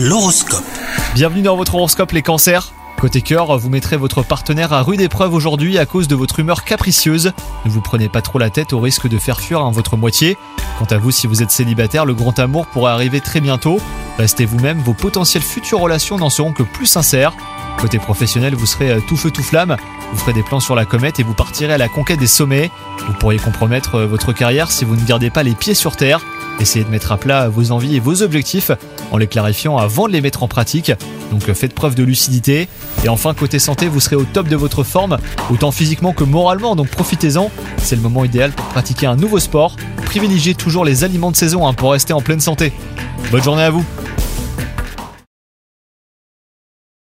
L'horoscope. Bienvenue dans votre horoscope les cancers. Côté cœur, vous mettrez votre partenaire à rude épreuve aujourd'hui à cause de votre humeur capricieuse. Ne vous prenez pas trop la tête au risque de faire fuir hein, votre moitié. Quant à vous, si vous êtes célibataire, le grand amour pourrait arriver très bientôt. Restez vous-même, vos potentielles futures relations n'en seront que plus sincères. Côté professionnel, vous serez euh, tout feu tout flamme, vous ferez des plans sur la comète et vous partirez à la conquête des sommets. Vous pourriez compromettre euh, votre carrière si vous ne gardez pas les pieds sur terre. Essayez de mettre à plat vos envies et vos objectifs en les clarifiant avant de les mettre en pratique. Donc euh, faites preuve de lucidité. Et enfin, côté santé, vous serez au top de votre forme, autant physiquement que moralement, donc profitez-en. C'est le moment idéal pour pratiquer un nouveau sport. Privilégiez toujours les aliments de saison hein, pour rester en pleine santé. Bonne journée à vous